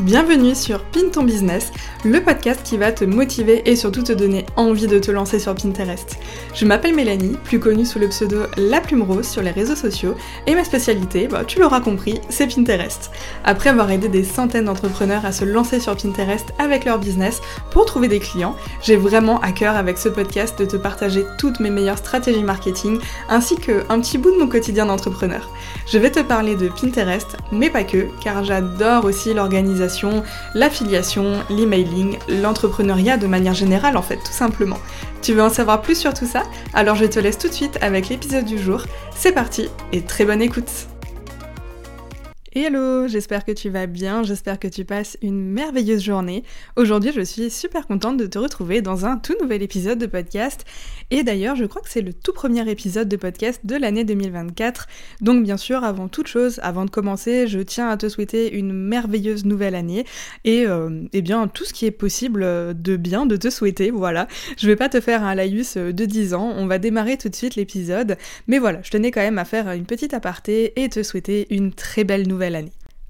Bienvenue sur Pin ton business, le podcast qui va te motiver et surtout te donner envie de te lancer sur Pinterest. Je m'appelle Mélanie, plus connue sous le pseudo La Plume Rose sur les réseaux sociaux, et ma spécialité, bah, tu l'auras compris, c'est Pinterest. Après avoir aidé des centaines d'entrepreneurs à se lancer sur Pinterest avec leur business pour trouver des clients, j'ai vraiment à cœur avec ce podcast de te partager toutes mes meilleures stratégies marketing ainsi qu'un petit bout de mon quotidien d'entrepreneur. Je vais te parler de Pinterest, mais pas que, car j'adore aussi l'organisation l'affiliation, l'emailing, l'entrepreneuriat de manière générale en fait, tout simplement. Tu veux en savoir plus sur tout ça? Alors je te laisse tout de suite avec l'épisode du jour. C'est parti et très bonne écoute Hello, j'espère que tu vas bien, j'espère que tu passes une merveilleuse journée. Aujourd'hui, je suis super contente de te retrouver dans un tout nouvel épisode de podcast. Et d'ailleurs, je crois que c'est le tout premier épisode de podcast de l'année 2024. Donc bien sûr, avant toute chose, avant de commencer, je tiens à te souhaiter une merveilleuse nouvelle année et euh, eh bien tout ce qui est possible de bien de te souhaiter. Voilà, je vais pas te faire un laïus de 10 ans, on va démarrer tout de suite l'épisode. Mais voilà, je tenais quand même à faire une petite aparté et te souhaiter une très belle nouvelle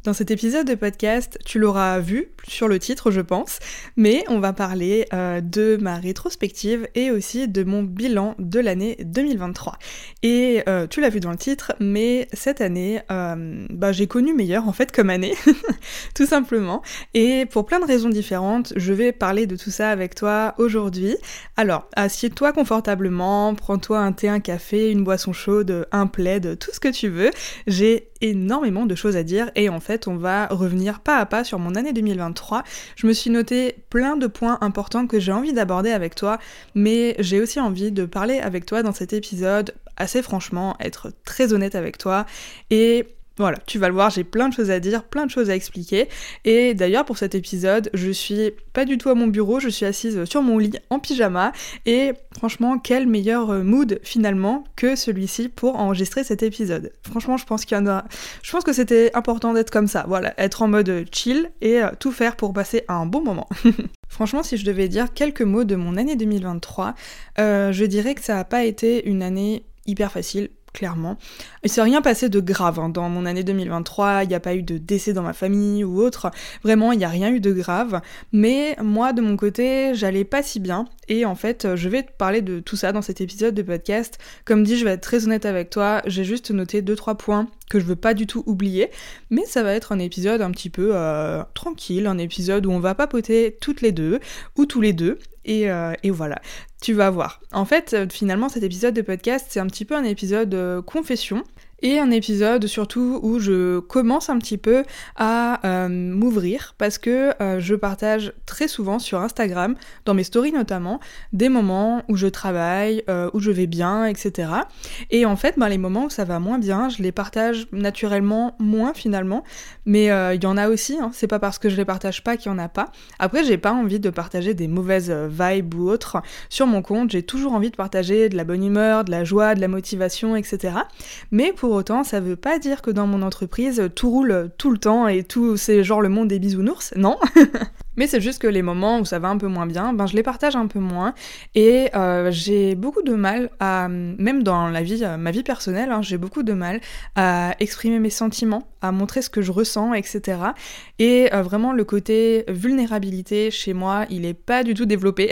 Dans cet épisode de podcast, tu l'auras vu sur le titre, je pense, mais on va parler euh, de ma rétrospective et aussi de mon bilan de l'année 2023. Et euh, tu l'as vu dans le titre, mais cette année, euh, bah, j'ai connu meilleur en fait comme année, tout simplement. Et pour plein de raisons différentes, je vais parler de tout ça avec toi aujourd'hui. Alors, assieds-toi confortablement, prends-toi un thé, un café, une boisson chaude, un plaid, tout ce que tu veux. J'ai énormément de choses à dire et en fait on va revenir pas à pas sur mon année 2023. Je me suis noté plein de points importants que j'ai envie d'aborder avec toi mais j'ai aussi envie de parler avec toi dans cet épisode assez franchement, être très honnête avec toi et voilà, tu vas le voir, j'ai plein de choses à dire, plein de choses à expliquer. Et d'ailleurs, pour cet épisode, je suis pas du tout à mon bureau, je suis assise sur mon lit en pyjama. Et franchement, quel meilleur euh, mood finalement que celui-ci pour enregistrer cet épisode. Franchement, je pense qu'il y en a. Je pense que c'était important d'être comme ça. Voilà, être en mode chill et euh, tout faire pour passer un bon moment. Franchement, si je devais dire quelques mots de mon année 2023, euh, je dirais que ça n'a pas été une année hyper facile clairement. Il s'est rien passé de grave hein. dans mon année 2023, il n'y a pas eu de décès dans ma famille ou autre, vraiment il n'y a rien eu de grave, mais moi de mon côté j'allais pas si bien et en fait je vais te parler de tout ça dans cet épisode de podcast. Comme dit je vais être très honnête avec toi, j'ai juste noté 2-3 points que je veux pas du tout oublier, mais ça va être un épisode un petit peu euh, tranquille, un épisode où on va papoter toutes les deux ou tous les deux et, euh, et, voilà, tu vas voir. En fait, euh, finalement, cet épisode de podcast, c'est un petit peu un épisode euh, confession et un épisode surtout où je commence un petit peu à euh, m'ouvrir parce que euh, je partage très souvent sur Instagram, dans mes stories notamment, des moments où je travaille, euh, où je vais bien, etc. Et en fait, ben, les moments où ça va moins bien, je les partage naturellement moins finalement, mais il y en a aussi, hein. c'est pas parce que je les partage pas qu'il y en a pas. Après, j'ai pas envie de partager des mauvaises vibes ou autres sur mon compte, j'ai toujours envie de partager de la bonne humeur, de la joie, de la motivation, etc. Mais pour pour autant, ça veut pas dire que dans mon entreprise, tout roule tout le temps et tout, c'est genre le monde des bisounours. Non. Mais c'est juste que les moments où ça va un peu moins bien, ben je les partage un peu moins. Et euh, j'ai beaucoup de mal à, même dans la vie, euh, ma vie personnelle, hein, j'ai beaucoup de mal à exprimer mes sentiments, à montrer ce que je ressens, etc. Et euh, vraiment le côté vulnérabilité chez moi, il est pas du tout développé.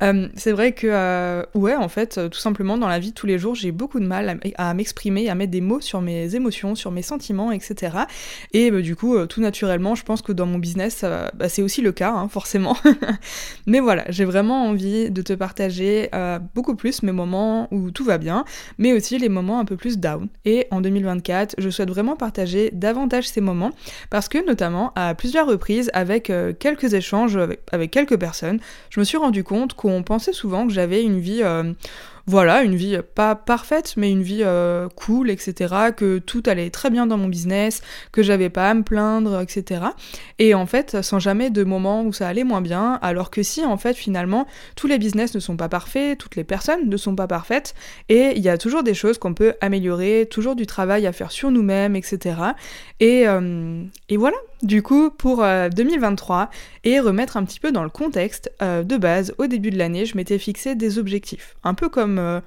c'est vrai que, ouais, en fait, tout simplement dans la vie de tous les jours, j'ai beaucoup de mal à, m'exprimer, à mettre des mots sur mes émotions, sur mes sentiments, etc. Et bah, du coup, tout naturellement, je pense que dans mon business, bah, c'est aussi le cas, hein, forcément. mais voilà, j'ai vraiment envie de te partager euh, beaucoup plus mes moments où tout va bien, mais aussi les moments un peu plus down. Et en 2024, je souhaite vraiment partager davantage ces moments, parce que notamment à plusieurs reprises, avec euh, quelques échanges avec, quelques personnes, je me suis rendu compte qu'on pensait souvent que j'avais une vie... Euh, voilà, une vie pas parfaite, mais une vie euh, cool, etc. Que tout allait très bien dans mon business, que j'avais pas à me plaindre, etc. Et en fait, sans jamais de moments où ça allait moins bien, alors que si, en fait, finalement, tous les business ne sont pas parfaits, toutes les personnes ne sont pas parfaites, et il y a toujours des choses qu'on peut améliorer, toujours du travail à faire sur nous-mêmes, etc. Et, euh, et voilà, du coup, pour 2023, euh, et remettre un petit peu dans le contexte, euh, de base, au début de l'année, je m'étais fixé des objectifs. Un peu comme euh,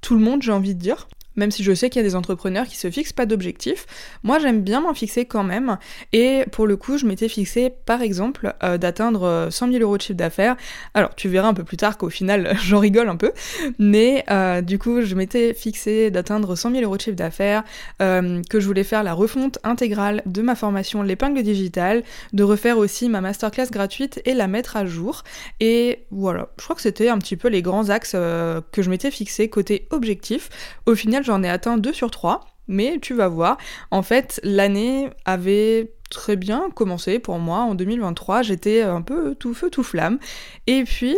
tout le monde, j'ai envie de dire. Même si je sais qu'il y a des entrepreneurs qui se fixent pas d'objectifs. Moi, j'aime bien m'en fixer quand même. Et pour le coup, je m'étais fixé, par exemple, euh, d'atteindre 100 000 euros de chiffre d'affaires. Alors, tu verras un peu plus tard qu'au final, j'en rigole un peu. Mais euh, du coup, je m'étais fixé d'atteindre 100 000 euros de chiffre d'affaires, euh, que je voulais faire la refonte intégrale de ma formation L'épingle digitale, de refaire aussi ma masterclass gratuite et la mettre à jour. Et voilà, je crois que c'était un petit peu les grands axes que je m'étais fixé côté objectif. Au final, j'en ai atteint 2 sur 3, mais tu vas voir, en fait, l'année avait très bien commencé pour moi en 2023, j'étais un peu tout feu tout flamme. Et puis,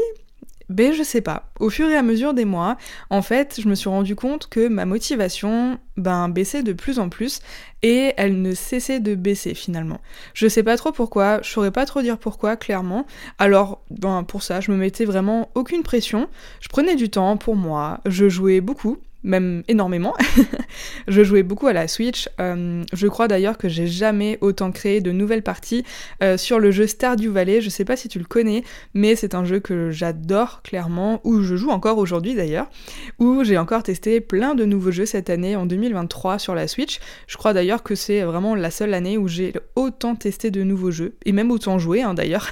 ben je sais pas. Au fur et à mesure des mois, en fait, je me suis rendu compte que ma motivation ben baissait de plus en plus et elle ne cessait de baisser finalement. Je sais pas trop pourquoi, je saurais pas trop dire pourquoi clairement. Alors ben pour ça, je me mettais vraiment aucune pression. Je prenais du temps pour moi, je jouais beaucoup même énormément. je jouais beaucoup à la Switch. Euh, je crois d'ailleurs que j'ai jamais autant créé de nouvelles parties euh, sur le jeu Stardew Valley. Je sais pas si tu le connais, mais c'est un jeu que j'adore clairement, où je joue encore aujourd'hui d'ailleurs, où j'ai encore testé plein de nouveaux jeux cette année en 2023 sur la Switch. Je crois d'ailleurs que c'est vraiment la seule année où j'ai autant testé de nouveaux jeux, et même autant joué hein, d'ailleurs.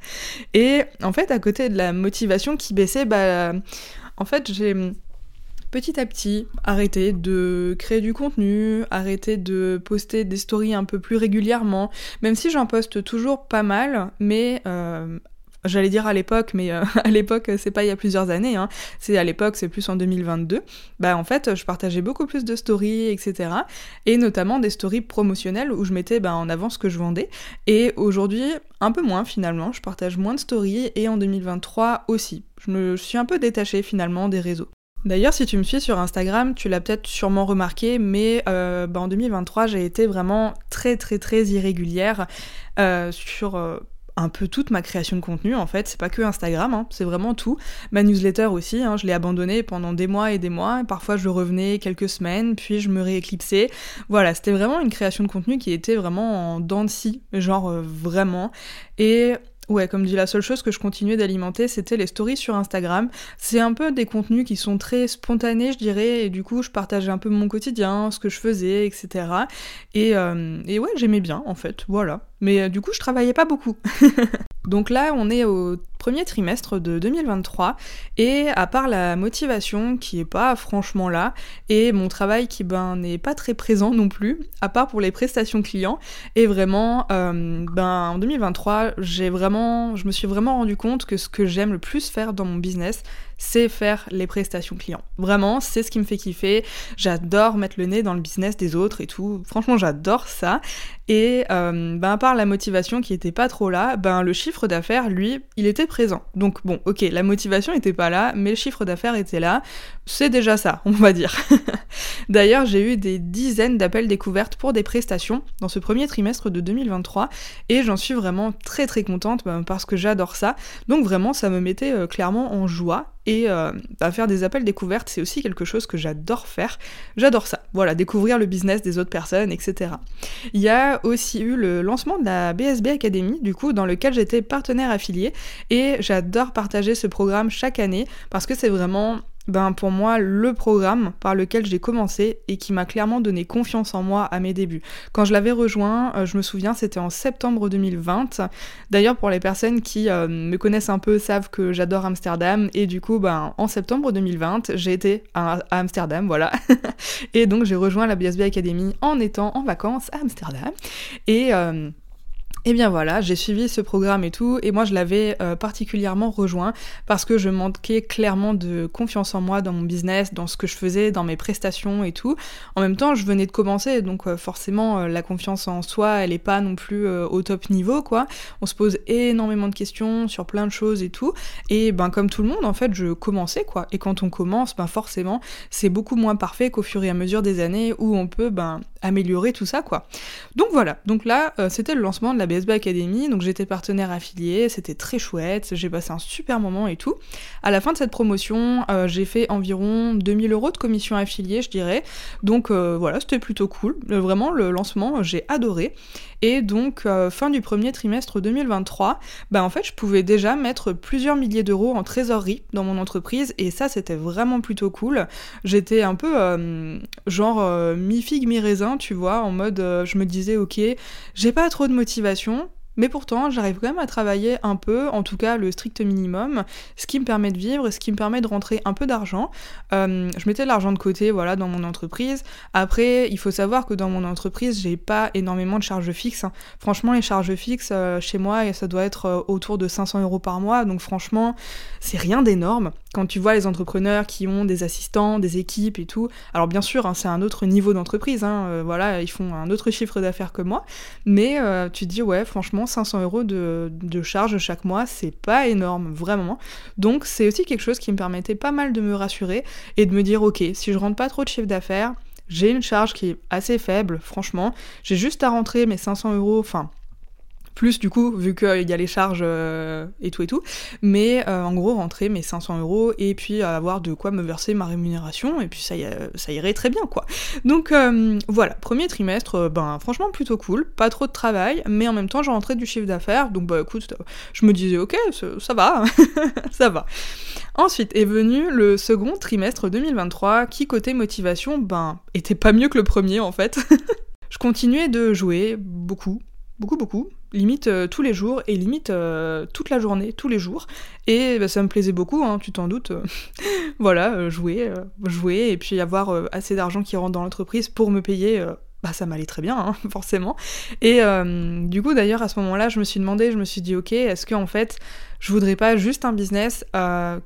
et en fait, à côté de la motivation qui baissait, bah en fait j'ai petit à petit arrêter de créer du contenu, arrêter de poster des stories un peu plus régulièrement, même si j'en poste toujours pas mal, mais euh, j'allais dire à l'époque, mais euh, à l'époque c'est pas il y a plusieurs années, hein. c'est à l'époque c'est plus en 2022, bah en fait je partageais beaucoup plus de stories, etc. Et notamment des stories promotionnelles où je mettais bah, en avant ce que je vendais. Et aujourd'hui un peu moins finalement, je partage moins de stories et en 2023 aussi. Je me suis un peu détachée finalement des réseaux. D'ailleurs, si tu me suis sur Instagram, tu l'as peut-être sûrement remarqué, mais euh, bah, en 2023, j'ai été vraiment très très très irrégulière euh, sur euh, un peu toute ma création de contenu en fait. C'est pas que Instagram, hein, c'est vraiment tout. Ma newsletter aussi, hein, je l'ai abandonnée pendant des mois et des mois. parfois, je revenais quelques semaines, puis je me rééclipsais. Voilà, c'était vraiment une création de contenu qui était vraiment en dents de scie, genre vraiment. Et Ouais, comme dit, la seule chose que je continuais d'alimenter, c'était les stories sur Instagram. C'est un peu des contenus qui sont très spontanés, je dirais, et du coup, je partageais un peu mon quotidien, ce que je faisais, etc. Et, euh, et ouais, j'aimais bien, en fait, voilà. Mais euh, du coup, je travaillais pas beaucoup. Donc là, on est au premier trimestre de 2023 et à part la motivation qui est pas franchement là et mon travail qui ben n'est pas très présent non plus, à part pour les prestations clients et vraiment euh, ben en 2023 j'ai vraiment je me suis vraiment rendu compte que ce que j'aime le plus faire dans mon business c'est faire les prestations clients. Vraiment, c'est ce qui me fait kiffer. J'adore mettre le nez dans le business des autres et tout. Franchement, j'adore ça. Et euh, ben, à part la motivation qui était pas trop là, ben le chiffre d'affaires, lui, il était présent. Donc bon, ok, la motivation était pas là, mais le chiffre d'affaires était là. C'est déjà ça, on va dire. D'ailleurs, j'ai eu des dizaines d'appels découvertes pour des prestations dans ce premier trimestre de 2023 et j'en suis vraiment très très contente ben, parce que j'adore ça. Donc vraiment, ça me mettait euh, clairement en joie et euh, bah, faire des appels découvertes, c'est aussi quelque chose que j'adore faire. J'adore ça. Voilà, découvrir le business des autres personnes, etc. Il y a aussi eu le lancement de la BSB Academy, du coup, dans lequel j'étais partenaire affilié. Et j'adore partager ce programme chaque année parce que c'est vraiment ben pour moi le programme par lequel j'ai commencé et qui m'a clairement donné confiance en moi à mes débuts. Quand je l'avais rejoint, euh, je me souviens, c'était en septembre 2020. D'ailleurs, pour les personnes qui euh, me connaissent un peu savent que j'adore Amsterdam et du coup, ben en septembre 2020, j'ai été à, Amsterdam, voilà. et donc j'ai rejoint la BSB Academy en étant en vacances à Amsterdam et euh, et eh bien voilà, j'ai suivi ce programme et tout, et moi je l'avais euh, particulièrement rejoint parce que je manquais clairement de confiance en moi dans mon business, dans ce que je faisais, dans mes prestations et tout. En même temps, je venais de commencer, donc euh, forcément euh, la confiance en soi, elle est pas non plus au top niveau, quoi. On se pose énormément de questions sur plein de choses et tout, et ben comme tout le monde, en fait, je commençais, quoi. Et quand on commence, ben forcément, c'est beaucoup moins parfait qu'au fur et à mesure des années où on peut ben améliorer tout ça quoi. Donc voilà, donc là euh, c'était le lancement de la BSB Academy, donc j'étais partenaire affilié, c'était très chouette, j'ai passé un super moment et tout. À la fin de cette promotion, euh, j'ai fait environ 2000 euros de commission affiliée je dirais, donc voilà c'était plutôt cool, vraiment le lancement j'ai adoré. Et donc, fin du premier trimestre 2023, bah en fait, je pouvais déjà mettre plusieurs milliers d'euros en trésorerie dans mon entreprise, et ça, c'était vraiment plutôt cool. J'étais un peu genre mi-figue, mi-raisin, tu vois, en mode, je me disais, ok, j'ai pas trop de motivation, mais pourtant, j'arrive quand même à travailler un peu, en tout cas le strict minimum, ce qui me permet de vivre, ce qui me permet de rentrer un peu d'argent. Euh, je mettais l'argent de côté, voilà, dans mon entreprise. Après, il faut savoir que dans mon entreprise, j'ai pas énormément de charges fixes. Hein. Franchement, les charges fixes euh, chez moi, ça doit être euh, autour de 500 euros par mois. Donc franchement, c'est rien d'énorme. Quand tu vois les entrepreneurs qui ont des assistants, des équipes et tout, alors bien sûr, hein, c'est un autre niveau d'entreprise. Hein, voilà, ils font un autre chiffre d'affaires que moi. Mais tu te dis, ouais, franchement 500 euros de, de charge chaque mois, c'est pas énorme, vraiment. Donc c'est aussi quelque chose qui me permettait pas mal de me rassurer et de me dire, ok, si je rentre pas trop de chiffre d'affaires, j'ai une charge qui est assez faible, franchement. J'ai juste à rentrer mes 500 euros, enfin plus du coup, vu qu'il y a les charges euh, et tout et tout. Mais euh, en gros, rentrer mes 500 euros et puis avoir de quoi me verser ma rémunération, et puis ça, ça irait très bien quoi. Donc euh, voilà, premier trimestre, ben franchement plutôt cool, pas trop de travail, mais en même temps j'ai rentré du chiffre d'affaires, donc bah écoute, je me disais ok, ça va, ça va. Ensuite est venu le second trimestre 2023 qui côté motivation, ben était pas mieux que le premier en fait. je continuais de jouer beaucoup, beaucoup beaucoup limite euh, tous les jours et limite euh, toute la journée, tous les jours. Et bah, ça me plaisait beaucoup, hein, tu t'en doutes. voilà, jouer, jouer et puis avoir assez d'argent qui rentre dans l'entreprise pour me payer. bah ça m'allait très bien, hein, forcément. Et du coup, d'ailleurs, à ce moment-là, je me suis demandé, je me suis dit, ok, est-ce que en fait, je voudrais pas juste un business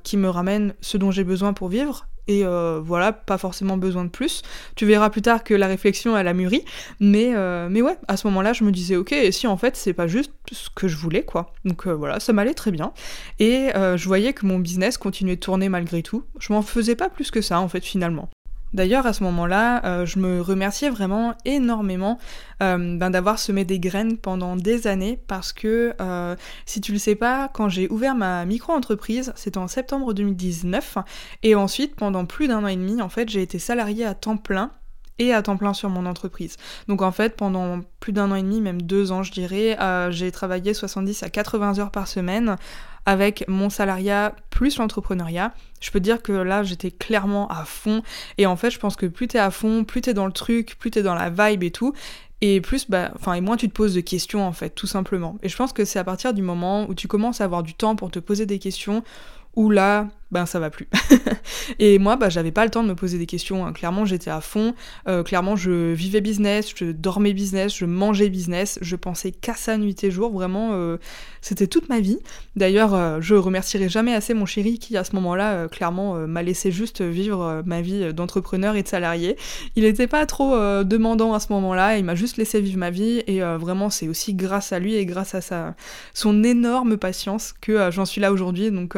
qui me ramène ce dont j'ai besoin pour vivre et euh, voilà, pas forcément besoin de plus. Tu verras plus tard que la réflexion, elle a mûri, mais, euh, mais ouais, à ce moment-là, je me disais, ok, si en fait, c'est pas juste ce que je voulais, quoi. Donc euh, voilà, ça m'allait très bien, et je voyais que mon business continuait de tourner malgré tout. Je m'en faisais pas plus que ça, en fait, finalement. D'ailleurs, à ce moment-là, euh, je me remerciais vraiment énormément euh, ben, d'avoir semé des graines pendant des années parce que, euh, si tu le sais pas, quand j'ai ouvert ma micro-entreprise, c'était en septembre 2019, et ensuite, pendant plus d'un an et demi, en fait, j'ai été salariée à temps plein et à temps plein sur mon entreprise. Donc en fait, pendant plus d'un an et demi, même deux ans, je dirais, j'ai travaillé 70 à 80 heures par semaine avec mon salariat plus l'entrepreneuriat. Je peux dire que là, j'étais clairement à fond. Et en fait, je pense que plus t'es à fond, plus t'es dans le truc, plus t'es dans la vibe et tout. Et plus, bah, enfin, et moins tu te poses de questions en fait, tout simplement. Et je pense que c'est à partir du moment où tu commences à avoir du temps pour te poser des questions, où là, ben ça va plus. et moi, bah, j'avais pas le temps de me poser des questions. Hein. Clairement, j'étais à fond. Euh, clairement, je vivais business, je dormais business, je mangeais business. Je pensais qu'à ça nuit et jour. Vraiment, euh, c'était toute ma vie. D'ailleurs, euh, je remercierai jamais assez mon chéri qui, à ce moment-là, clairement, m'a laissé juste vivre ma vie d'entrepreneur et de salarié. Il était pas trop demandant à ce moment-là. Il m'a juste laissé vivre ma vie. Et vraiment, c'est aussi grâce à lui et grâce à sa, son énorme patience que j'en suis là aujourd'hui. Donc,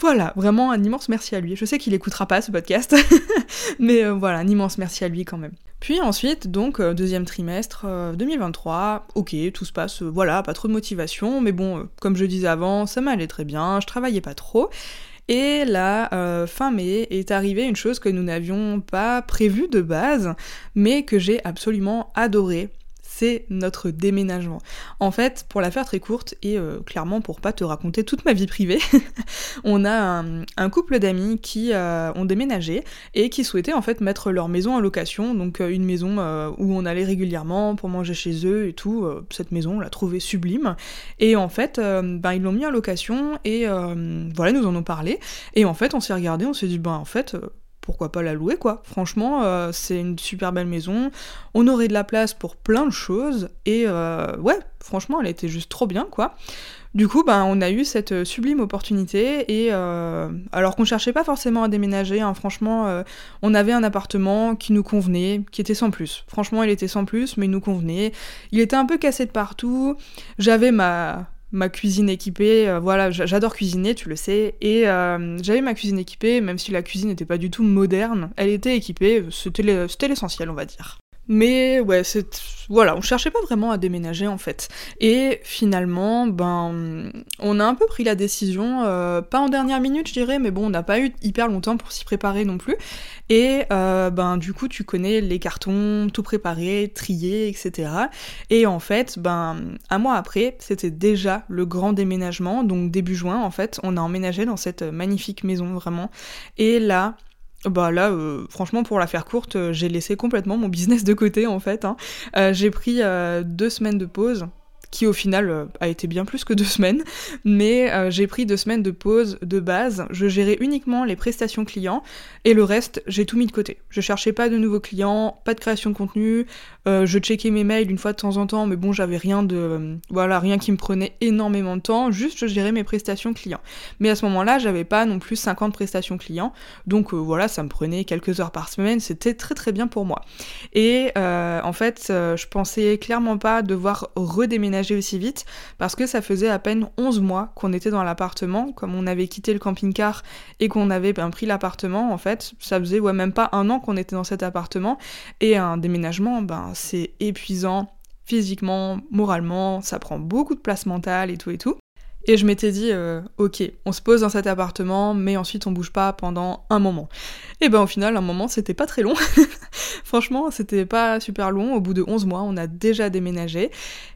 voilà, vraiment un immense merci à lui. Je sais qu'il écoutera pas ce podcast, mais euh, voilà, un immense merci à lui quand même. Puis ensuite, donc, euh, deuxième trimestre 2023, euh, ok, tout se passe, voilà, pas trop de motivation, mais bon, comme je disais avant, ça m'allait très bien, je travaillais pas trop. Et là, fin mai, est arrivée une chose que nous n'avions pas prévue de base, mais que j'ai absolument adoré c'est notre déménagement. En fait, pour la faire très courte et euh, clairement pour pas te raconter toute ma vie privée, on a un, couple d'amis qui euh, ont déménagé et qui souhaitaient en fait mettre leur maison en location, donc euh, une maison où on allait régulièrement pour manger chez eux et tout. cette maison, on l'a trouvée sublime. Et en fait, ben, ils l'ont mis en location et voilà, nous en ont parlé. Et en fait, on s'est regardé, on s'est dit, ben en fait, pourquoi pas la louer quoi. Franchement, euh, c'est une super belle maison. On aurait de la place pour plein de choses et euh, ouais, franchement, elle était juste trop bien quoi. Du coup, ben, on a eu cette sublime opportunité et euh, alors qu'on cherchait pas forcément à déménager, hein, franchement, on avait un appartement qui nous convenait, qui était sans plus. Franchement, il était sans plus, mais il nous convenait. Il était un peu cassé de partout. J'avais ma ma cuisine équipée. Euh, voilà, j'adore cuisiner, tu le sais. Et euh, j'avais ma cuisine équipée, même si la cuisine n'était pas du tout moderne, elle était équipée, c'était l'essentiel, on va dire. Mais ouais, c'est voilà, on cherchait pas vraiment à déménager en fait. Et finalement, ben, on a un peu pris la décision, euh, pas en dernière minute, je dirais, mais bon, on n'a pas eu hyper longtemps pour s'y préparer non plus. Et euh, ben, du coup, tu connais les cartons, tout préparé, trié, etc. Et en fait, ben, un mois après, c'était déjà le grand déménagement, donc début juin, en fait, on a emménagé dans cette magnifique maison vraiment. Et là, bah là, euh, franchement, pour la faire courte, euh, j'ai laissé complètement mon business de côté en fait. Hein. Euh, j'ai pris deux semaines de pause qui au final euh, a été bien plus que deux semaines, mais euh, j'ai pris deux semaines de pause de base, je gérais uniquement les prestations clients, et le reste, j'ai tout mis de côté. Je cherchais pas de nouveaux clients, pas de création de contenu, euh, je checkais mes mails une fois de temps en temps, mais bon, j'avais rien de... voilà, rien qui me prenait énormément de temps, juste je gérais mes prestations clients. Mais à ce moment-là, j'avais pas non plus 50 prestations clients, donc voilà, ça me prenait quelques heures par semaine, c'était très très bien pour moi. Et en fait, je pensais clairement pas devoir redéménager aussi vite parce que ça faisait à peine 11 mois qu'on était dans l'appartement, comme on avait quitté le camping-car et qu'on avait ben, pris l'appartement en fait, ça faisait ouais, même pas un an qu'on était dans cet appartement et un déménagement, ben c'est épuisant physiquement, moralement, ça prend beaucoup de place mentale et tout et tout. Et je m'étais dit, euh, ok, on se pose dans cet appartement, mais ensuite on bouge pas pendant un moment. Et ben au final, un moment, c'était pas très long. Franchement, c'était pas super long. Au bout de 11 mois, on a déjà déménagé.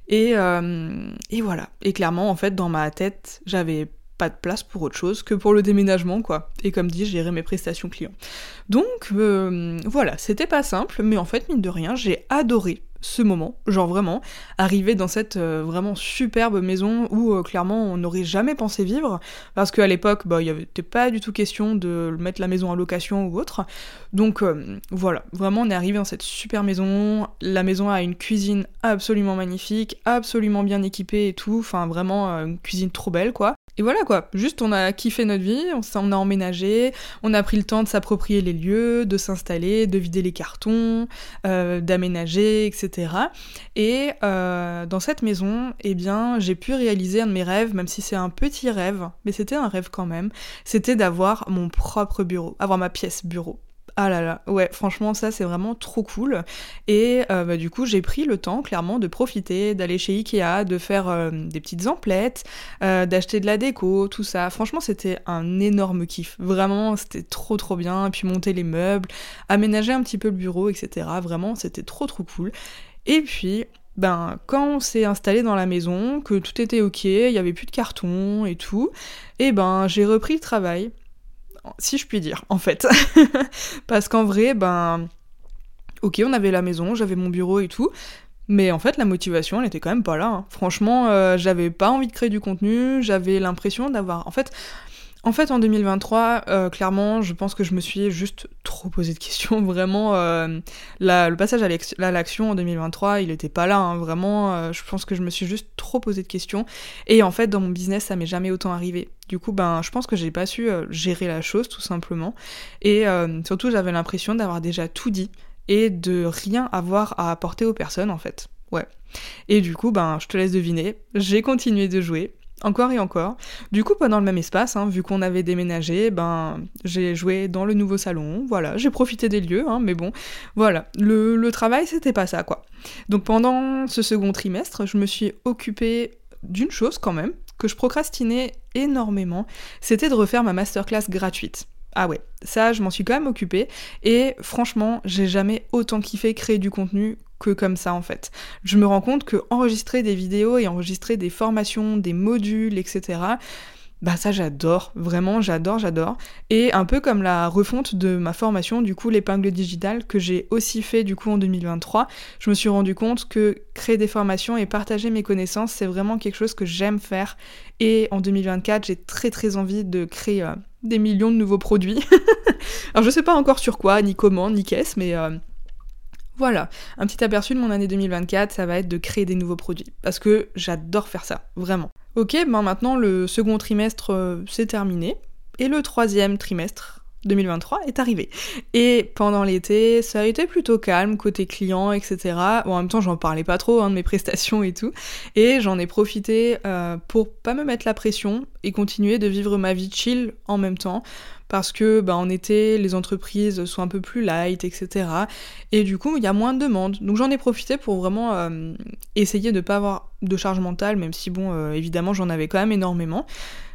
Et, euh, et voilà. Et clairement, en fait, dans ma tête, j'avais pas de place pour autre chose que pour le déménagement, quoi. Et comme dit, gérer mes prestations clients. Donc, euh, voilà, c'était pas simple, mais en fait, mine de rien, j'ai adoré ce moment, genre vraiment, arriver dans cette euh, vraiment superbe maison où euh, clairement on n'aurait jamais pensé vivre, parce qu'à l'époque, bah, il n'y avait pas du tout question de mettre la maison en location ou autre. Donc euh, voilà, vraiment on est arrivé dans cette super maison, la maison a une cuisine absolument magnifique, absolument bien équipée et tout, enfin vraiment une cuisine trop belle quoi. Et voilà quoi, juste on a kiffé notre vie, on, a emménagé, on a pris le temps de s'approprier les lieux, de s'installer, de vider les cartons, euh, d'aménager, etc. Et euh, dans cette maison, eh bien, j'ai pu réaliser un de mes rêves, même si c'est un petit rêve, mais c'était un rêve quand même, c'était d'avoir mon propre bureau, avoir ma pièce bureau. Ah là là, ouais, franchement, ça c'est vraiment trop cool. Et euh, bah, du coup, j'ai pris le temps clairement de profiter, d'aller chez Ikea, de faire euh, des petites emplettes, euh, d'acheter de la déco, tout ça. Franchement, c'était un énorme kiff. Vraiment, c'était trop trop bien. Puis monter les meubles, aménager un petit peu le bureau, etc. Vraiment, c'était trop trop cool. Et puis, ben, quand on s'est installé dans la maison, que tout était ok, il y avait plus de carton et tout, et ben j'ai repris le travail si je puis dire, en fait. Parce qu'en vrai, ben, ok, on avait la maison, j'avais mon bureau et tout, mais en fait, la motivation, elle était quand même pas là. Hein. Franchement, euh, j'avais pas envie de créer du contenu, j'avais l'impression d'avoir. En fait, en fait, en 2023, euh, clairement, je pense que je me suis juste trop posé de questions. Vraiment, euh, le passage à l'action en 2023, il était pas là. Hein. Vraiment, euh, je pense que je me suis juste trop posé de questions. Et en fait, dans mon business, ça m'est jamais autant arrivé. Du coup, ben, je pense que j'ai pas su gérer la chose, tout simplement. Et surtout, j'avais l'impression d'avoir déjà tout dit et de rien avoir à apporter aux personnes, en fait. Ouais. Et du coup, ben, je te laisse deviner. J'ai continué de jouer encore et encore. Du coup, pendant le même espace, hein, vu qu'on avait déménagé, ben j'ai joué dans le nouveau salon, voilà, j'ai profité des lieux, hein, mais bon, voilà, le, le travail c'était pas ça quoi. Donc pendant ce second trimestre, je me suis occupée d'une chose quand même, que je procrastinais énormément, c'était de refaire ma masterclass gratuite. Ah ouais, ça je m'en suis quand même occupée et franchement j'ai jamais autant kiffé créer du contenu que comme ça en fait. Je me rends compte que enregistrer des vidéos et enregistrer des formations, des modules, etc. Bah ça j'adore, vraiment j'adore, j'adore. Et un peu comme la refonte de ma formation, du coup l'épingle digitale que j'ai aussi fait du coup en 2023, je me suis rendu compte que créer des formations et partager mes connaissances, c'est vraiment quelque chose que j'aime faire. Et en 2024, j'ai très très envie de créer euh, des millions de nouveaux produits. Alors je sais pas encore sur quoi, ni comment, ni qu'est-ce, mais... Euh, voilà, un petit aperçu de mon année 2024, ça va être de créer des nouveaux produits. Parce que j'adore faire ça, vraiment. Ok, ben maintenant le second trimestre euh, c'est terminé. Et le troisième trimestre 2023 est arrivé. Et pendant l'été, ça a été plutôt calme côté client, etc. Bon, en même temps, j'en parlais pas trop hein, de mes prestations et tout. Et j'en ai profité euh, pour pas me mettre la pression et continuer de vivre ma vie chill en même temps parce que bah, en été, les entreprises sont un peu plus light, etc. Et du coup, il y a moins de demandes. Donc j'en ai profité pour vraiment euh, essayer de pas avoir de charge mentale, même si bon, euh, évidemment, j'en avais quand même énormément.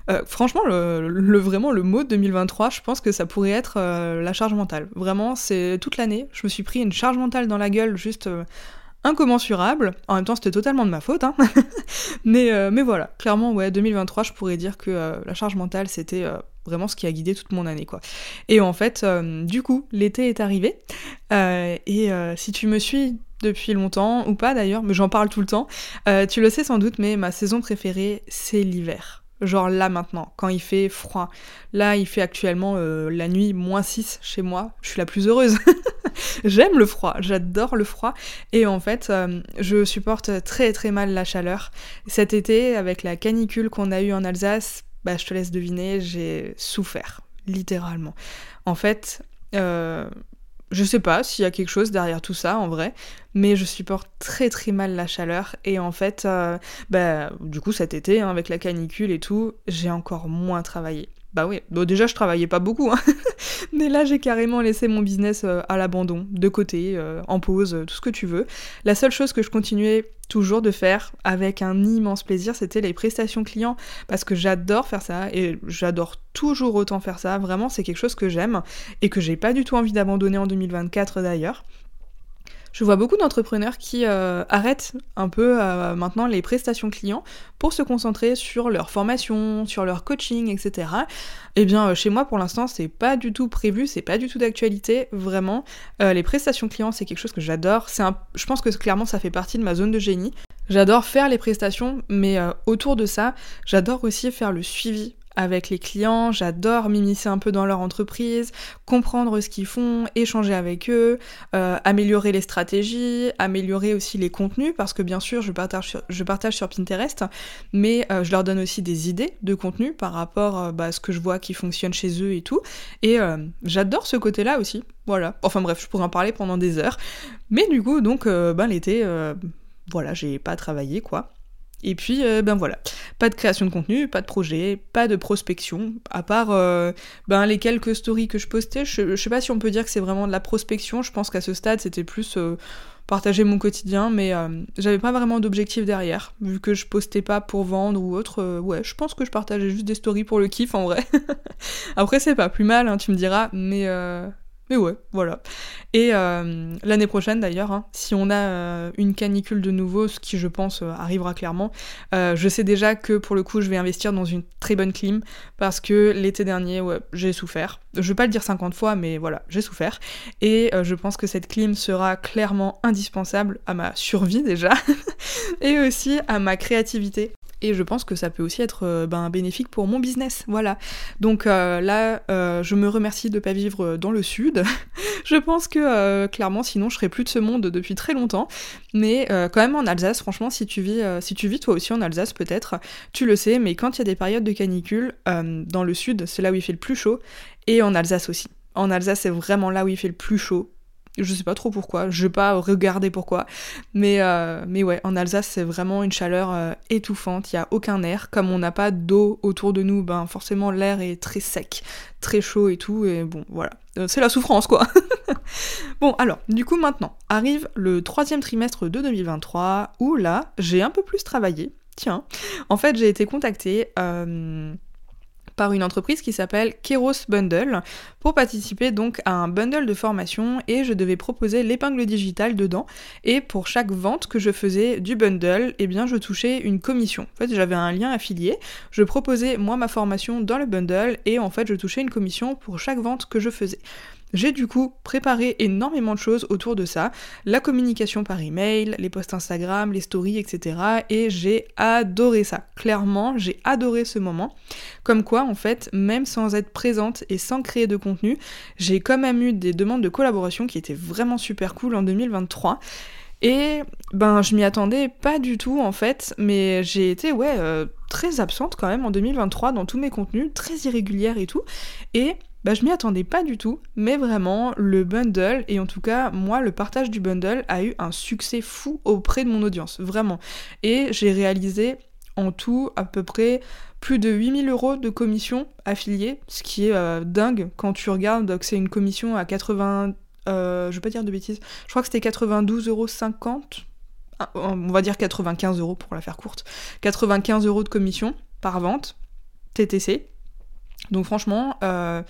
Euh, franchement, le, vraiment, le mot 2023, je pense que ça pourrait être la charge mentale. Vraiment, c'est toute l'année, je me suis pris une charge mentale dans la gueule juste incommensurable. En même temps, c'était totalement de ma faute, hein. mais, mais voilà, clairement, ouais, 2023, je pourrais dire que la charge mentale, c'était vraiment ce qui a guidé toute mon année, quoi. Et en fait, du coup, l'été est arrivé, et si tu me suis depuis longtemps, ou pas d'ailleurs, mais j'en parle tout le temps, tu le sais sans doute, mais ma saison préférée, c'est l'hiver. Genre là maintenant, quand il fait froid. Là, il fait actuellement euh, la nuit moins 6 chez moi. Je suis la plus heureuse. J'aime le froid, j'adore le froid. Et en fait, euh, je supporte très très mal la chaleur. Cet été, avec la canicule qu'on a eue en Alsace, bah, je te laisse deviner, j'ai souffert, littéralement. En fait, euh, je sais pas s'il y a quelque chose derrière tout ça en vrai, mais je supporte très très mal la chaleur et en fait, euh, bah, du coup cet été, hein, avec la canicule et tout, j'ai encore moins travaillé. Bah oui, bon, déjà je travaillais pas beaucoup, hein. mais là j'ai carrément laissé mon business euh, à l'abandon, de côté, euh, en pause, tout ce que tu veux. La seule chose que je continuais toujours de faire avec un immense plaisir, c'était les prestations clients, parce que j'adore faire ça et j'adore toujours autant faire ça. Vraiment, c'est quelque chose que j'aime et que j'ai pas du tout envie d'abandonner en 2024 d'ailleurs. Je vois beaucoup d'entrepreneurs qui euh, arrêtent un peu euh, maintenant les prestations clients pour se concentrer sur leur formation, sur leur coaching, etc. Eh bien, euh, chez moi, pour l'instant, c'est pas du tout prévu, c'est pas du tout d'actualité, vraiment. les prestations clients, c'est quelque chose que j'adore. C'est je pense que clairement, ça fait partie de ma zone de génie. J'adore faire les prestations, mais autour de ça, j'adore aussi faire le suivi avec les clients, j'adore m'immiscer un peu dans leur entreprise, comprendre ce qu'ils font, échanger avec eux, euh, améliorer les stratégies, améliorer aussi les contenus, parce que bien sûr je partage sur, Pinterest, mais euh, je leur donne aussi des idées de contenu par rapport euh, bah, à ce que je vois qui fonctionne chez eux et tout, et j'adore ce côté-là aussi, voilà. Enfin bref, je pourrais en parler pendant des heures, mais du coup donc ben l'été, voilà, j'ai pas travaillé quoi. Et puis, euh, ben voilà, pas de création de contenu, pas de projet, pas de prospection, à part euh, ben, les quelques stories que je postais. Je, sais pas si on peut dire que c'est vraiment de la prospection, je pense qu'à ce stade c'était plus euh, partager mon quotidien, mais j'avais pas vraiment d'objectif derrière, vu que je postais pas pour vendre ou autre. ouais, je pense que je partageais juste des stories pour le kiff en vrai. Après, c'est pas plus mal, hein, tu me diras, mais mais ouais, voilà. Et euh, l'année prochaine d'ailleurs, hein, si on a euh, une canicule de nouveau, ce qui je pense euh, arrivera clairement, je sais déjà que pour le coup je vais investir dans une très bonne clim parce que l'été dernier, j'ai souffert. Je vais pas le dire 50 fois, mais voilà, j'ai souffert. Et je pense que cette clim sera clairement indispensable à ma survie déjà et aussi à ma créativité et je pense que ça peut aussi être euh, ben, bénéfique pour mon business. Voilà. Donc euh, là, euh, je me remercie de ne pas vivre dans le sud. je pense que clairement, sinon, je serais plus de ce monde depuis très longtemps. Mais quand même en Alsace, franchement, si tu vis, si tu vis toi aussi en Alsace, peut-être, tu le sais. Mais quand il y a des périodes de canicule, dans le sud, c'est là où il fait le plus chaud, et en Alsace aussi. En Alsace, c'est vraiment là où il fait le plus chaud. Je sais pas trop pourquoi, je vais pas regarder pourquoi. Mais, euh, mais ouais, en Alsace, c'est vraiment une chaleur euh, étouffante, il y a aucun air. Comme on n'a pas d'eau autour de nous, ben forcément l'air est très sec, très chaud et tout. Et bon, voilà, euh, c'est la souffrance quoi. bon, alors, du coup, maintenant, arrive le troisième trimestre de 2023 où là, j'ai un peu plus travaillé. Tiens, en fait, j'ai été contactée par une entreprise qui s'appelle Keros Bundle pour participer donc à un bundle de formation et je devais proposer l'épingle digitale dedans et pour chaque vente que je faisais du bundle, eh bien je touchais une commission. En fait, j'avais un lien affilié, je proposais moi ma formation dans le bundle et en fait je touchais une commission pour chaque vente que je faisais. J'ai du coup préparé énormément de choses autour de ça, la communication par email, les posts Instagram, les stories, etc. Et j'ai adoré ça. Clairement, j'ai adoré ce moment. Comme quoi, en fait, même sans être présente et sans créer de contenu, j'ai quand même eu des demandes de collaboration qui étaient vraiment super cool en 2023. Et ben je m'y attendais pas du tout en fait, mais j'ai été ouais euh, très absente quand même en 2023 dans tous mes contenus, très irrégulière et tout. Et bah je m'y attendais pas du tout, mais vraiment le bundle, et en tout cas moi le partage du bundle a eu un succès fou auprès de mon audience, vraiment. Et j'ai réalisé en tout à peu près plus de 8000 euros de commission affiliée, ce qui est euh, dingue quand tu regardes que c'est une commission à 80... Euh, je vais pas dire de bêtises, je crois que c'était 92,50 euros on va dire 95 euros pour la faire courte, 95 euros de commission par vente, TTC. Donc franchement, euh,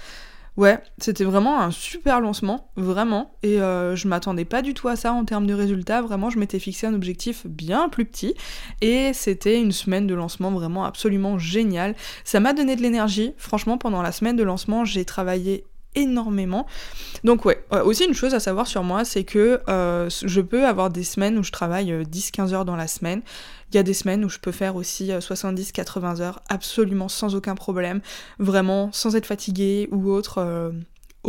Ouais, c'était vraiment un super lancement, vraiment. Et euh, je m'attendais pas du tout à ça en termes de résultats. Vraiment, je m'étais fixé un objectif bien plus petit. Et c'était une semaine de lancement vraiment absolument géniale. Ça m'a donné de l'énergie. Franchement, pendant la semaine de lancement, j'ai travaillé énormément. Donc ouais, aussi une chose à savoir sur moi, c'est que euh, je peux avoir des semaines où je travaille 10-15 euh, heures dans la semaine. Il y a des semaines où je peux faire aussi 70-80 euh, heures absolument sans aucun problème, vraiment sans être fatiguée ou autre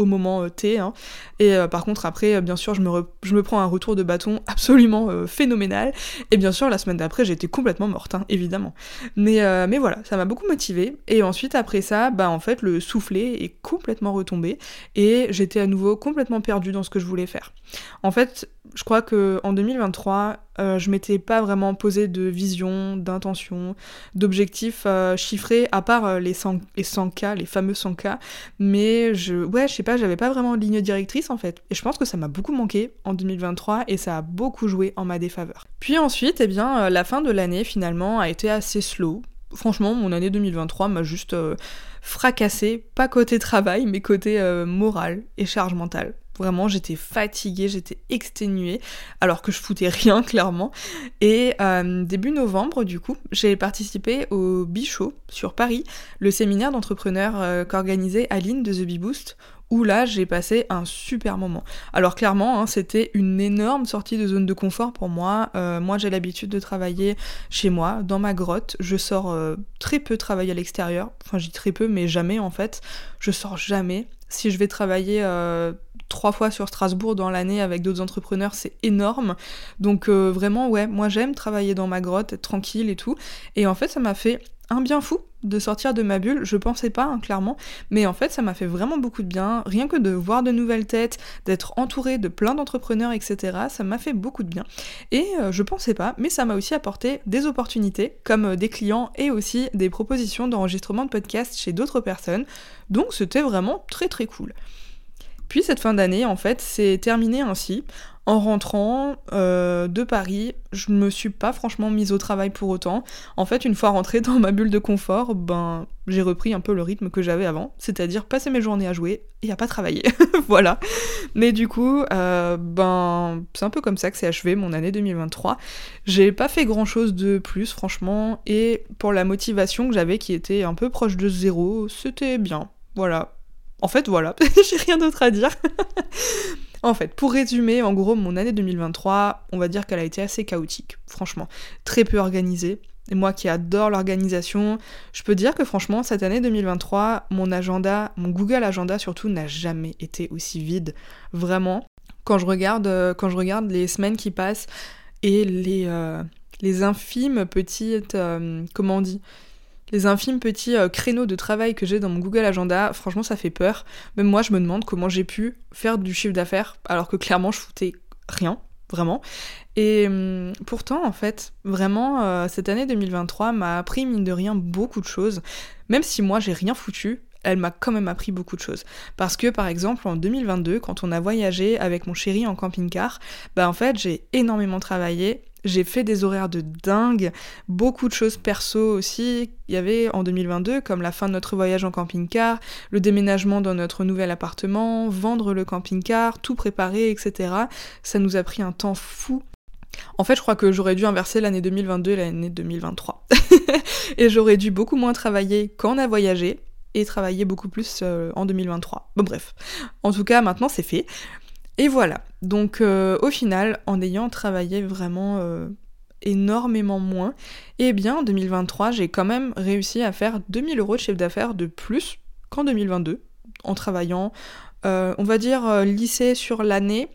moment euh, T. Hein. Et euh, par contre, après, euh, bien sûr, je me, je me prends un retour de bâton absolument phénoménal. Et bien sûr, la semaine d'après, j'étais complètement morte, hein, évidemment. Mais, mais voilà, ça m'a beaucoup motivée. Et ensuite, après ça, bah en fait, le soufflet est complètement retombé. Et j'étais à nouveau complètement perdue dans ce que je voulais faire. En fait, je crois que en 2023, euh, je m'étais pas vraiment posé de vision, d'intention, d'objectifs euh, chiffrés, à part euh, les, 100, les 100K, les fameux 100K. Mais je, ouais, je sais pas, j'avais pas vraiment de ligne directrice en fait. Et je pense que ça m'a beaucoup manqué en 2023 et ça a beaucoup joué en ma défaveur. Puis ensuite, eh bien, la fin de l'année finalement a été assez slow. Franchement, mon année 2023 m'a juste fracassé, pas côté travail, mais côté moral et charge mentale. Vraiment, j'étais fatiguée, j'étais exténuée, alors que je foutais rien, clairement. Et euh, début novembre, du coup, j'ai participé au Bichot sur Paris, le séminaire d'entrepreneurs euh, qu'organisait Aline de The Bee Boost, où là j'ai passé un super moment. Alors clairement, hein, c'était une énorme sortie de zone de confort pour moi. Euh, moi j'ai l'habitude de travailler chez moi, dans ma grotte. Je sors très peu travailler à l'extérieur. Enfin, dis très peu, mais jamais en fait. Je sors jamais. Si je vais travailler trois fois sur Strasbourg dans l'année avec d'autres entrepreneurs, c'est énorme. Donc euh, vraiment, ouais, moi j'aime travailler dans ma grotte, être tranquille et tout. Et en fait, ça m'a fait un bien fou de sortir de ma bulle. Je pensais pas, hein, clairement, mais en fait, ça m'a fait vraiment beaucoup de bien. Rien que de voir de nouvelles têtes, d'être entouré de plein d'entrepreneurs, etc., ça m'a fait beaucoup de bien. Et euh, je pensais pas, mais ça m'a aussi apporté des opportunités, comme euh, des clients et aussi des propositions d'enregistrement de podcast chez d'autres personnes. Donc c'était vraiment très très cool. Puis cette fin d'année, en fait, c'est terminé ainsi. En rentrant euh, de Paris, je me suis pas franchement mise au travail pour autant. En fait, une fois rentrée dans ma bulle de confort, ben j'ai repris un peu le rythme que j'avais avant, c'est-à-dire passer mes journées à jouer et à pas travailler. voilà. Mais du coup, euh, ben c'est un peu comme ça que c'est achevé mon année 2023. J'ai pas fait grand chose de plus, franchement, et pour la motivation que j'avais qui était un peu proche de zéro, c'était bien. Voilà, en fait, voilà, j'ai rien d'autre à dire. en fait, pour résumer, en gros, mon année 2023, on va dire qu'elle a été assez chaotique, franchement. Très peu organisée. Et moi qui adore l'organisation, je peux dire que franchement, cette année 2023, mon agenda, mon Google Agenda surtout, n'a jamais été aussi vide. Vraiment. Quand je regarde, euh, quand je regarde les semaines qui passent et les, euh, les infimes petites. Euh, comment on dit les infimes petits euh, créneaux de travail que j'ai dans mon Google Agenda, franchement ça fait peur. Même moi je me demande comment j'ai pu faire du chiffre d'affaires alors que clairement je foutais rien, vraiment. Et hum, pourtant en fait, vraiment euh, cette année 2023 m'a appris mine de rien beaucoup de choses. Même si moi j'ai rien foutu, elle m'a quand même appris beaucoup de choses. Parce que par exemple en 2022, quand on a voyagé avec mon chéri en camping-car, bah en fait j'ai énormément travaillé j'ai fait des horaires de dingue, beaucoup de choses perso aussi. Il y avait en 2022, comme la fin de notre voyage en camping-car, le déménagement dans notre nouvel appartement, vendre le camping-car, tout préparer, etc. Ça nous a pris un temps fou. En fait, je crois que j'aurais dû inverser l'année 2022 et l'année 2023. et j'aurais dû beaucoup moins travailler quand on a voyagé et travailler beaucoup plus euh, en 2023. Bon bref. En tout cas, maintenant c'est fait. Et voilà. Donc euh, au final, en ayant travaillé vraiment euh, énormément moins, eh bien en 2023, j'ai quand même réussi à faire 2000 euros de chiffre d'affaires de plus qu'en 2022, en travaillant, on va dire, lycée sur l'année.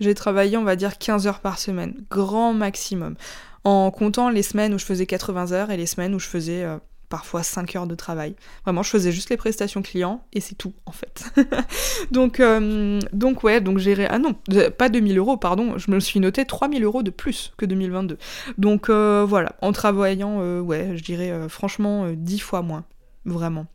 J'ai travaillé, on va dire, 15 heures par semaine, grand maximum, en comptant les semaines où je faisais 80 heures et les semaines où je faisais parfois 5 heures de travail. Vraiment, je faisais juste les prestations clients et c'est tout en fait. donc, euh, donc ouais, donc j'ai... Ah non, pas 2000 euros, pardon, je me suis noté 3000 euros de plus que 2022. Donc euh, voilà, en travaillant, euh, ouais, je dirais franchement 10 fois moins, vraiment.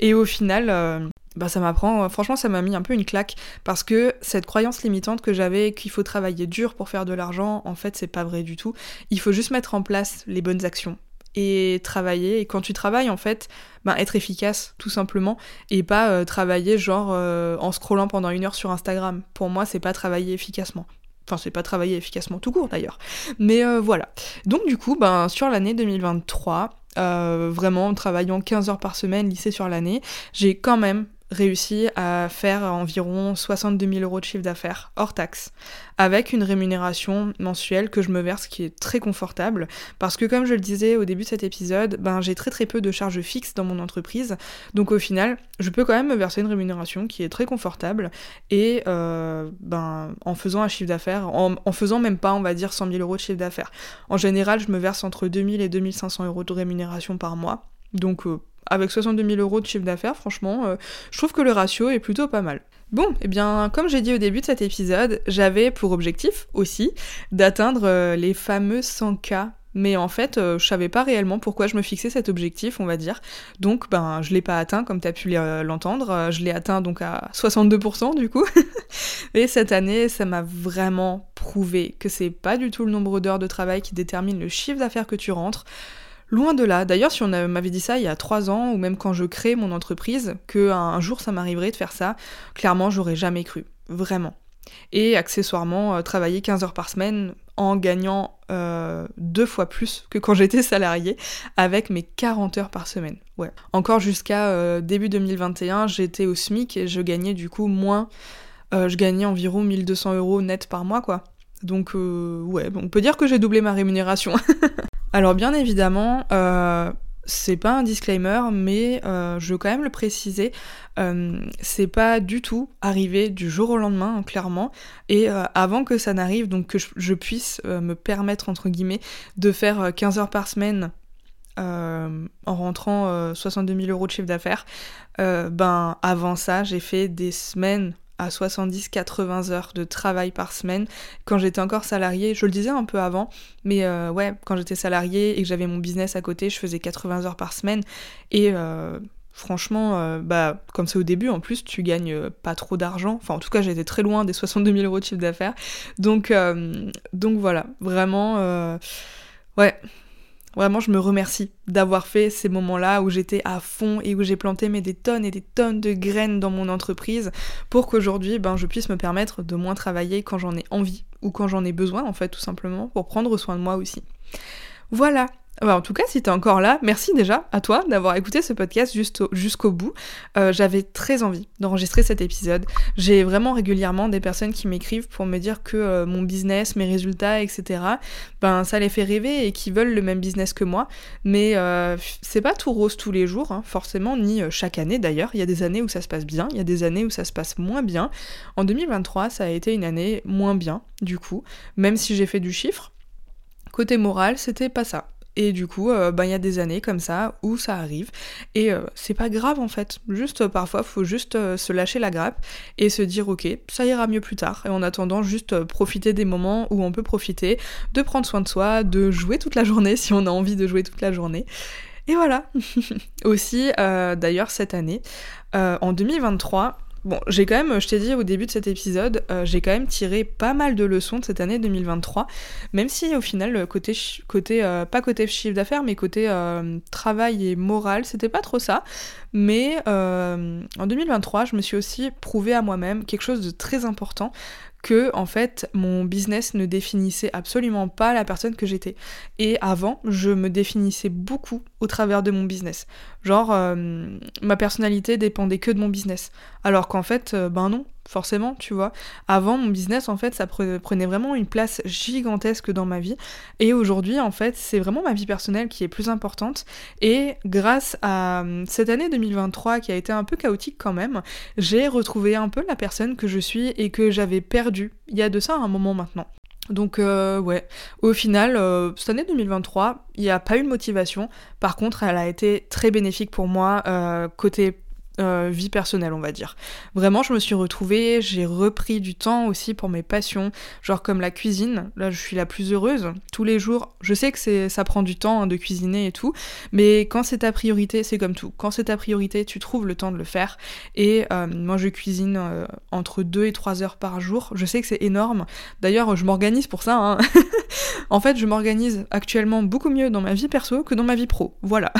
Et au final bah ça m'apprend, franchement ça m'a mis un peu une claque parce que cette croyance limitante que j'avais qu'il faut travailler dur pour faire de l'argent, en fait c'est pas vrai du tout. Il faut juste mettre en place les bonnes actions et travailler. Et quand tu travailles, en fait, ben, être efficace, tout simplement, et pas euh, travailler genre euh, en scrollant pendant une heure sur Instagram. Pour moi, c'est pas travailler efficacement. Enfin, c'est pas travailler efficacement tout court d'ailleurs. Mais euh, voilà. Donc, du coup, ben, sur l'année 2023, vraiment en travaillant 15 heures par semaine, lycée sur l'année, j'ai quand même réussi à faire environ 62 000 euros de chiffre d'affaires hors taxe, avec une rémunération mensuelle que je me verse qui est très confortable, parce que comme je le disais au début de cet épisode, ben, j'ai très très peu de charges fixes dans mon entreprise, donc au final, je peux quand même me verser une rémunération qui est très confortable, et euh, ben, en faisant un chiffre d'affaires, en, faisant même pas, on va dire, 100 000 euros de chiffre d'affaires. En général, je me verse entre 2000 et 2500 euros de rémunération par mois, donc euh, avec 62 000 euros de chiffre d'affaires, franchement, euh, je trouve que le ratio est plutôt pas mal. Bon, et eh bien, comme j'ai dit au début de cet épisode, j'avais pour objectif aussi d'atteindre euh, les fameux 100K. Mais en fait, euh, je savais pas réellement pourquoi je me fixais cet objectif, on va dire. Donc, ben, je l'ai pas atteint, comme tu as pu l'entendre. Je l'ai atteint donc à 62% du coup. et cette année, ça m'a vraiment prouvé que c'est pas du tout le nombre d'heures de travail qui détermine le chiffre d'affaires que tu rentres. Loin de là. D'ailleurs, si on m'avait dit ça il y a trois ans, ou même quand je crée mon entreprise, qu'un un jour ça m'arriverait de faire ça, clairement, j'aurais jamais cru. Vraiment. Et accessoirement, euh, travailler 15 heures par semaine en gagnant euh, deux fois plus que quand j'étais salarié, avec mes 40 heures par semaine. Ouais. Encore jusqu'à euh, début 2021, j'étais au SMIC et je gagnais du coup moins. je gagnais environ 1200 euros net par mois, quoi. Donc, ouais, on peut dire que j'ai doublé ma rémunération. Alors bien évidemment, euh, c'est pas un disclaimer, mais euh, je veux quand même le préciser, euh, c'est pas du tout arrivé du jour au lendemain, hein, clairement, et avant que ça n'arrive, donc que je, puisse me permettre, entre guillemets, de faire 15 heures par semaine en rentrant 62 000 euros de chiffre d'affaires, ben avant ça, j'ai fait des semaines à 70-80 heures de travail par semaine quand j'étais encore salariée. Je le disais un peu avant, mais euh, ouais, quand j'étais salariée et que j'avais mon business à côté, je faisais 80 heures par semaine. Et euh, franchement, euh, bah, comme c'est au début, en plus, tu gagnes pas trop d'argent. Enfin, en tout cas, j'étais très loin des 62 000 euros de chiffre d'affaires. Donc, donc voilà, vraiment, ouais, Vraiment, je me remercie d'avoir fait ces moments-là où j'étais à fond et où j'ai planté mais des tonnes et des tonnes de graines dans mon entreprise pour qu'aujourd'hui, ben, je puisse me permettre de moins travailler quand j'en ai envie ou quand j'en ai besoin, en fait, tout simplement, pour prendre soin de moi aussi. Voilà, bah, en tout cas, si t'es encore là, merci déjà à toi d'avoir écouté ce podcast jusqu'au bout. Euh, j'avais très envie d'enregistrer cet épisode. J'ai vraiment régulièrement des personnes qui m'écrivent pour me dire que euh, mon business, mes résultats, etc., ben ça les fait rêver et qui veulent le même business que moi. Mais euh, c'est pas tout rose tous les jours, hein, forcément, ni chaque année d'ailleurs. Il y a des années où ça se passe bien, il y a des années où ça se passe moins bien. En 2023, ça a été une année moins bien, du coup, même si j'ai fait du chiffre. Côté moral, c'était pas ça. Et du coup, euh, ben, il y a des années comme ça où ça arrive. Et euh, c'est pas grave en fait. Juste parfois, faut juste euh, se lâcher la grappe et se dire ok, ça ira mieux plus tard. Et en attendant, juste profiter des moments où on peut profiter, de prendre soin de soi, de jouer toute la journée si on a envie de jouer toute la journée. Et voilà. Aussi, d'ailleurs, cette année, en 2023, Bon, j'ai quand même, je t'ai dit au début de cet épisode, euh, j'ai quand même tiré pas mal de leçons de cette année 2023, même si au final, côté, côté euh, pas côté chiffre d'affaires, mais côté euh, travail et moral, c'était pas trop ça. Mais en 2023, je me suis aussi prouvé à moi-même quelque chose de très important, que en fait mon business ne définissait absolument pas la personne que j'étais. Et avant, je me définissais beaucoup au travers de mon business. Genre, euh, ma personnalité dépendait que de mon business. Alors qu'en fait, euh, ben non, forcément, tu vois. Avant, mon business, en fait, ça prenait vraiment une place gigantesque dans ma vie. Et aujourd'hui, en fait, c'est vraiment ma vie personnelle qui est plus importante. Et grâce à euh, cette année 2023 qui a été un peu chaotique quand même, j'ai retrouvé un peu la personne que je suis et que j'avais perdue il y a de ça un moment maintenant. Donc ouais, au final, cette année 2023, il n'y a pas eu de motivation. Par contre, elle a été très bénéfique pour moi côté euh, vie personnelle, on va dire. Vraiment, je me suis retrouvée, j'ai repris du temps aussi pour mes passions, genre comme la cuisine. Là, je suis la plus heureuse. Tous les jours, je sais que ça prend du temps hein, de cuisiner et tout, mais quand c'est ta priorité, c'est comme tout. Quand c'est ta priorité, tu trouves le temps de le faire. Et euh, moi, je cuisine euh, entre 2 et 3 heures par jour. Je sais que c'est énorme. D'ailleurs, je m'organise pour ça. Hein. en fait, je m'organise actuellement beaucoup mieux dans ma vie perso que dans ma vie pro. Voilà.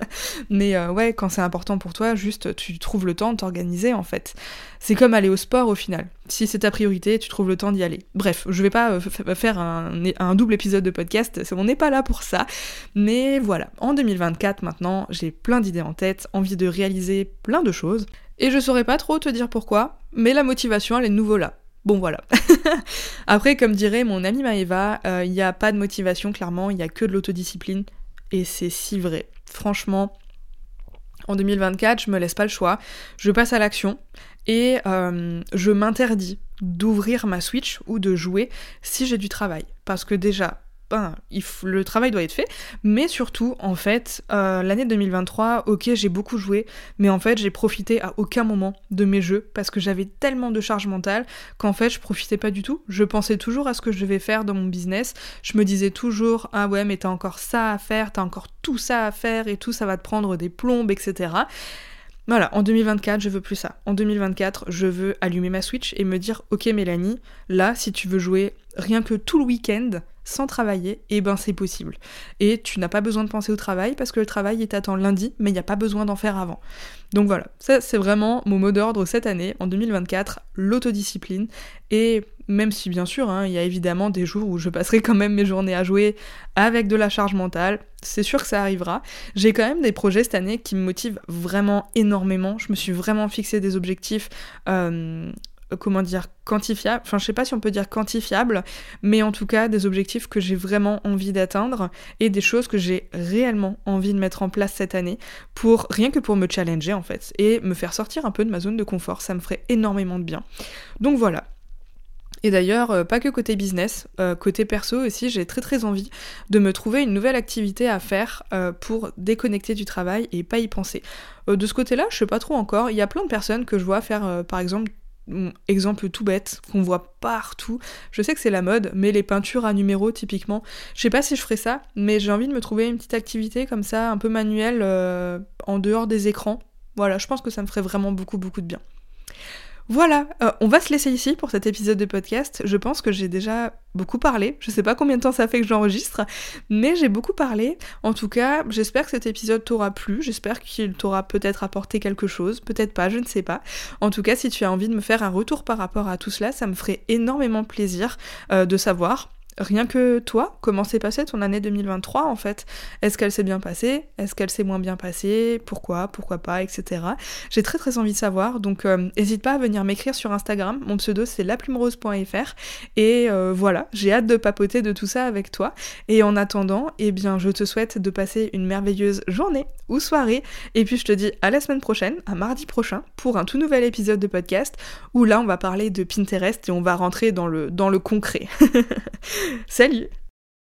mais ouais, quand c'est important pour toi, juste tu trouves le temps de t'organiser en fait. C'est comme aller au sport au final. Si c'est ta priorité, tu trouves le temps d'y aller. Bref, je vais pas euh, faire un, double épisode de podcast, on n'est pas là pour ça. Mais voilà, en 2024 maintenant, j'ai plein d'idées en tête, envie de réaliser plein de choses. Et je saurais pas trop te dire pourquoi, mais la motivation, elle est de nouveau là. Bon voilà. Après, comme dirait mon ami Maeva, euh, il n'y a pas de motivation, clairement, il n'y a que de l'autodiscipline. Et c'est si vrai. Franchement, en 2024, je me laisse pas le choix, je passe à l'action et euh, je m'interdis d'ouvrir ma Switch ou de jouer si j'ai du travail. Parce que déjà, ben, le travail doit être fait, mais surtout, en fait, euh, l'année 2023, ok, j'ai beaucoup joué, mais en fait, j'ai profité à aucun moment de mes jeux parce que j'avais tellement de charge mentale qu'en fait, je profitais pas du tout. Je pensais toujours à ce que je devais faire dans mon business. Je me disais toujours, ah ouais, mais t'as encore ça à faire, t'as encore tout ça à faire et tout, ça va te prendre des plombes, etc. Voilà, en 2024, je veux plus ça. En 2024, je veux allumer ma Switch et me dire, ok Mélanie, là, si tu veux jouer rien que tout le week-end, sans travailler, eh ben c'est possible. Et tu n'as pas besoin de penser au travail parce que le travail est t'attend lundi, mais il n'y a pas besoin d'en faire avant. Donc voilà, ça c'est vraiment mon mot d'ordre cette année, en 2024, l'autodiscipline. Et même si bien sûr, hein, il y a évidemment des jours où je passerai quand même mes journées à jouer avec de la charge mentale, c'est sûr que ça arrivera. J'ai quand même des projets cette année qui me motivent vraiment énormément. Je me suis vraiment fixé des objectifs euh, comment dire, quantifiable, enfin je sais pas si on peut dire quantifiable, mais en tout cas des objectifs que j'ai vraiment envie d'atteindre et des choses que j'ai réellement envie de mettre en place cette année pour rien que pour me challenger en fait et me faire sortir un peu de ma zone de confort, ça me ferait énormément de bien. Donc voilà, et d'ailleurs, euh, pas que côté business, euh, côté perso aussi, j'ai très très envie de me trouver une nouvelle activité à faire euh, pour déconnecter du travail et pas y penser. de ce côté-là, je sais pas trop encore. Il y a plein de personnes que je vois faire, par exemple, exemple tout bête qu'on voit partout. Je sais que c'est la mode, mais les peintures à numéro typiquement, je sais pas si je ferai ça, mais j'ai envie de me trouver une petite activité comme ça, un peu manuelle, en dehors des écrans. Voilà, je pense que ça me ferait vraiment beaucoup beaucoup de bien. Voilà, euh, on va se laisser ici pour cet épisode de podcast. Je pense que j'ai déjà beaucoup parlé. Je sais pas combien de temps ça fait que j'enregistre, mais j'ai beaucoup parlé. En tout cas, j'espère que cet épisode t'aura plu. J'espère qu'il t'aura peut-être apporté quelque chose. Peut-être pas, je ne sais pas. En tout cas, si tu as envie de me faire un retour par rapport à tout cela, ça me ferait énormément plaisir euh, de savoir rien que toi, comment s'est passée ton année 2023 en fait? Est-ce qu'elle s'est bien passée? Est-ce qu'elle s'est moins bien passée? Pourquoi? Pourquoi pas? Etc. J'ai très très envie de savoir, donc n'hésite euh, pas à venir m'écrire sur Instagram. Mon pseudo c'est laplumerose.fr et euh, voilà, j'ai hâte de papoter de tout ça avec toi. Et en attendant, eh bien, je te souhaite de passer une merveilleuse journée ou soirée. Et puis je te dis à la semaine prochaine, à mardi prochain, pour un tout nouvel épisode de podcast où là on va parler de Pinterest et on va rentrer dans le, dans le concret. Salut